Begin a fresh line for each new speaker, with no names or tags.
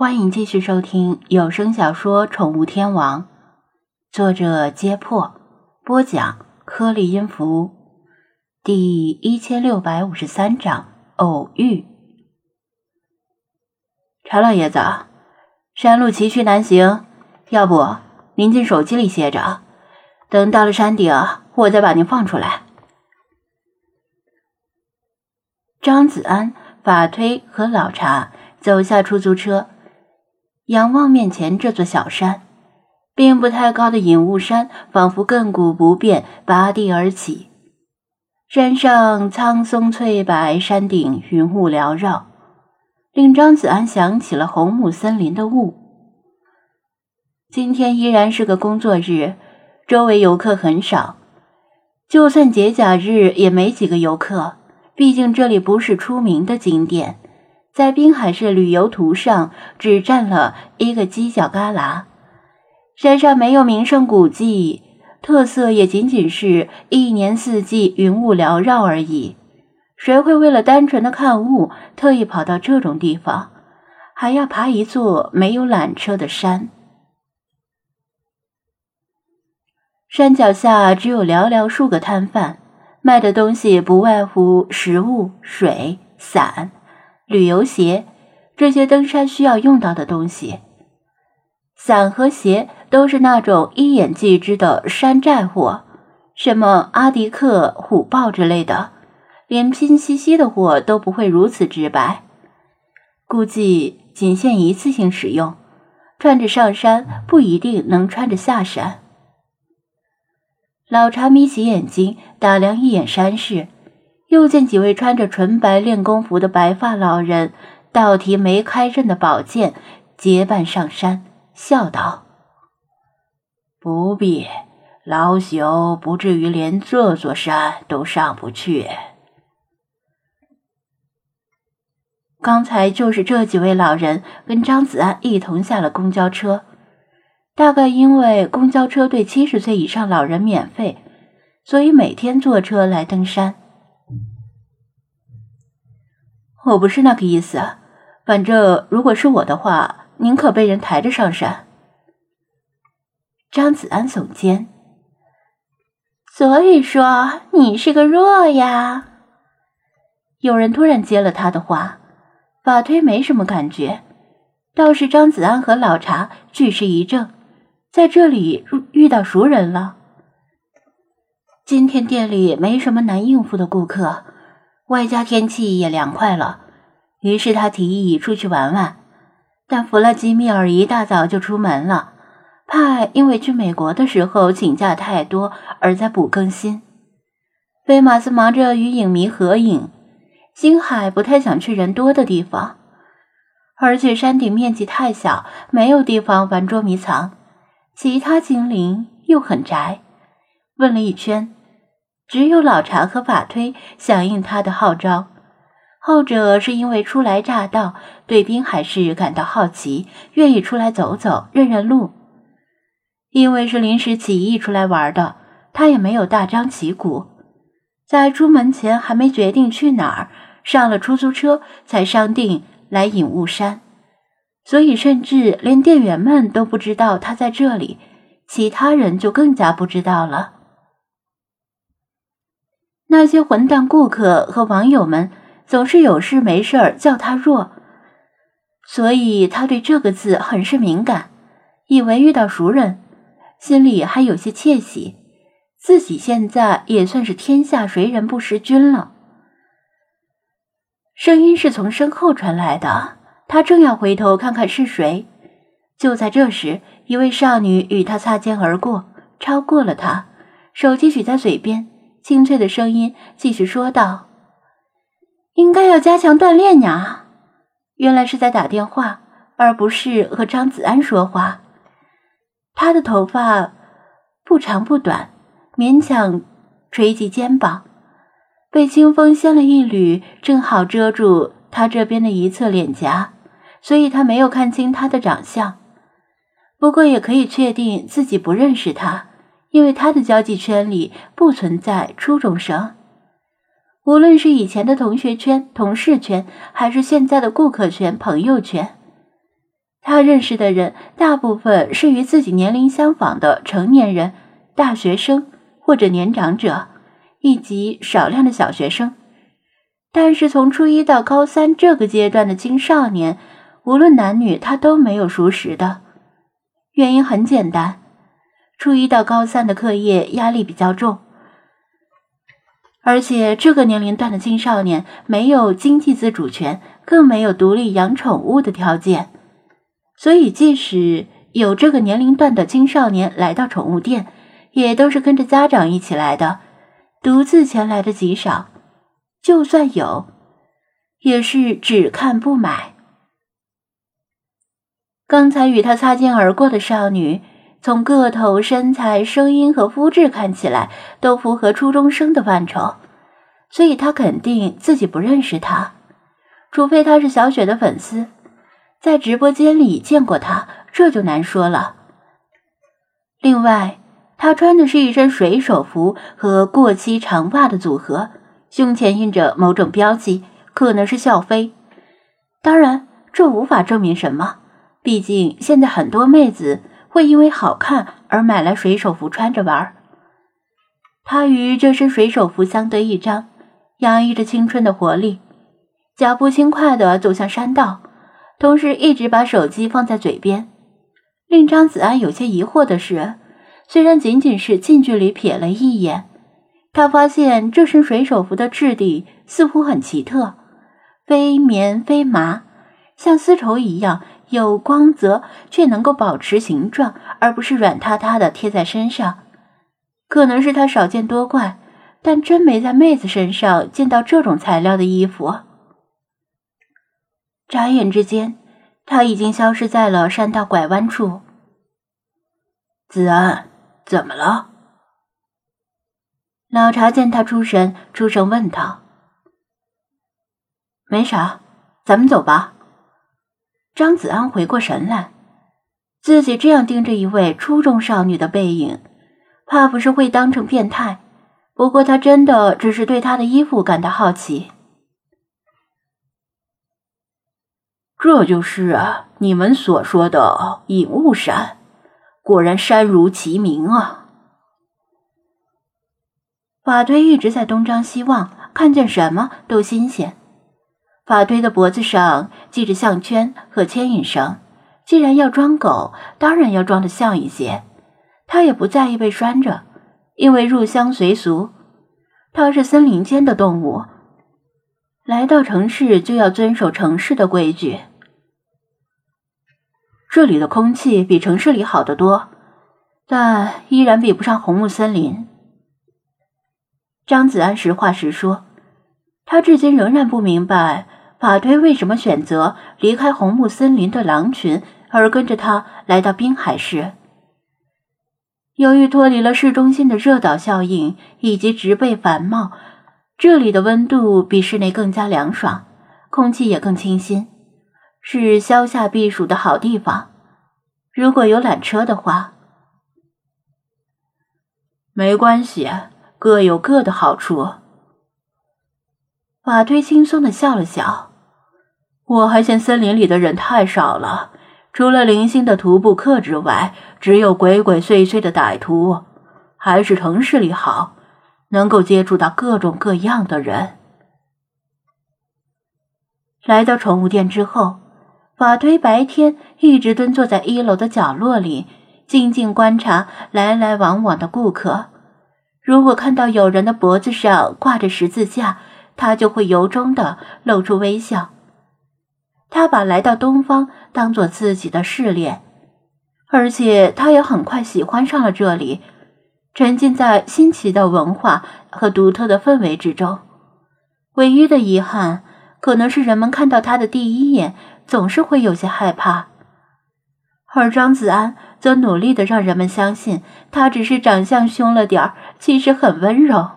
欢迎继续收听有声小说《宠物天王》，作者：揭破，播讲：颗粒音符，第一千六百五十三章偶遇。查老爷子，山路崎岖难行，要不您进手机里歇着，等到了山顶，我再把您放出来。张子安、法推和老茶走下出租车。仰望面前这座小山，并不太高的隐雾山，仿佛亘古不变，拔地而起。山上苍松翠柏，山顶云雾缭绕，令张子安想起了红木森林的雾。今天依然是个工作日，周围游客很少，就算节假日也没几个游客，毕竟这里不是出名的景点。在滨海市旅游图上只占了一个犄角旮旯，山上没有名胜古迹，特色也仅仅是一年四季云雾缭绕而已。谁会为了单纯的看雾，特意跑到这种地方，还要爬一座没有缆车的山？山脚下只有寥寥数个摊贩，卖的东西不外乎食物、水、伞。旅游鞋，这些登山需要用到的东西。伞和鞋都是那种一眼即知的山寨货，什么阿迪克、虎豹之类的，连拼夕夕的货都不会如此直白。估计仅限一次性使用，穿着上山不一定能穿着下山。老茶眯起眼睛打量一眼山势。又见几位穿着纯白练功服的白发老人，倒提没开刃的宝剑，结伴上山，笑道：“不必，老朽不至于连这座山都上不去。”刚才就是这几位老人跟张子安一同下了公交车，大概因为公交车对七十岁以上老人免费，所以每天坐车来登山。我不是那个意思，反正如果是我的话，宁可被人抬着上山。张子安耸肩，所以说你是个弱呀。有人突然接了他的话，法推没什么感觉，倒是张子安和老茶俱是一怔，在这里遇到熟人了。今天店里没什么难应付的顾客。外加天气也凉快了，于是他提议出去玩玩。但弗拉基米尔一大早就出门了，怕因为去美国的时候请假太多而在补更新。菲马斯忙着与影迷合影，星海不太想去人多的地方，而且山顶面积太小，没有地方玩捉迷藏。其他精灵又很宅，问了一圈。只有老茶和法推响应他的号召，后者是因为初来乍到，对滨海市感到好奇，愿意出来走走，认认路。因为是临时起意出来玩的，他也没有大张旗鼓，在出门前还没决定去哪儿，上了出租车才商定来隐雾山，所以甚至连店员们都不知道他在这里，其他人就更加不知道了。那些混蛋顾客和网友们总是有事没事儿叫他弱，所以他对这个字很是敏感，以为遇到熟人，心里还有些窃喜，自己现在也算是天下谁人不识君了。声音是从身后传来的，他正要回头看看是谁，就在这时，一位少女与他擦肩而过，超过了他，手机举在嘴边。清脆的声音继续说道：“应该要加强锻炼呀。”原来是在打电话，而不是和张子安说话。他的头发不长不短，勉强垂及肩膀，被清风掀了一缕，正好遮住他这边的一侧脸颊，所以他没有看清他的长相。不过也可以确定自己不认识他。因为他的交际圈里不存在初中生，无论是以前的同学圈、同事圈，还是现在的顾客圈、朋友圈，他认识的人大部分是与自己年龄相仿的成年人、大学生或者年长者，以及少量的小学生。但是从初一到高三这个阶段的青少年，无论男女，他都没有熟识的。原因很简单，初一到高三的课业压力比较重，而且这个年龄段的青少年没有经济自主权，更没有独立养宠物的条件。所以，即使有这个年龄段的青少年来到宠物店，也都是跟着家长一起来的，独自前来的极少。就算有，也是只看不买。刚才与他擦肩而过的少女，从个头、身材、声音和肤质看起来，都符合初中生的范畴，所以他肯定自己不认识他，除非她是小雪的粉丝。在直播间里见过他，这就难说了。另外，他穿的是一身水手服和过膝长袜的组合，胸前印着某种标记，可能是校徽。当然，这无法证明什么，毕竟现在很多妹子会因为好看而买来水手服穿着玩儿。他与这身水手服相得益彰，洋溢着青春的活力，脚步轻快地走向山道。同时，一直把手机放在嘴边。令张子安有些疑惑的是，虽然仅仅是近距离瞥了一眼，他发现这身水手服的质地似乎很奇特，非棉非麻，像丝绸一样有光泽，却能够保持形状，而不是软塌塌的贴在身上。可能是他少见多怪，但真没在妹子身上见到这种材料的衣服。眨眼之间，他已经消失在了山道拐弯处。
子安，怎么了？
老查见他出神，出声问道：“
没啥，咱们走吧。”
张子安回过神来，自己这样盯着一位初中少女的背影，怕不是会当成变态。不过他真的只是对她的衣服感到好奇。
这就是你们所说的隐雾山，果然山如其名啊！
法推一直在东张西望，看见什么都新鲜。法堆的脖子上系着项圈和牵引绳，既然要装狗，当然要装的像一些。他也不在意被拴着，因为入乡随俗，它是森林间的动物，来到城市就要遵守城市的规矩。这里的空气比城市里好得多，但依然比不上红木森林。张子安实话实说，他至今仍然不明白法推为什么选择离开红木森林的狼群，而跟着他来到滨海市。由于脱离了市中心的热岛效应以及植被繁茂，这里的温度比室内更加凉爽，空气也更清新。是消夏避暑的好地方。如果有缆车的话，
没关系，各有各的好处。
法推轻松的笑了笑。
我还嫌森林里的人太少了，除了零星的徒步客之外，只有鬼鬼祟祟的歹徒。还是城市里好，能够接触到各种各样的人。
来到宠物店之后。法推白天一直蹲坐在一楼的角落里，静静观察来来往往的顾客。如果看到有人的脖子上挂着十字架，他就会由衷的露出微笑。他把来到东方当做自己的试炼，而且他也很快喜欢上了这里，沉浸在新奇的文化和独特的氛围之中。唯一的遗憾，可能是人们看到他的第一眼。总是会有些害怕，而张子安则努力的让人们相信他只是长相凶了点儿，其实很温柔。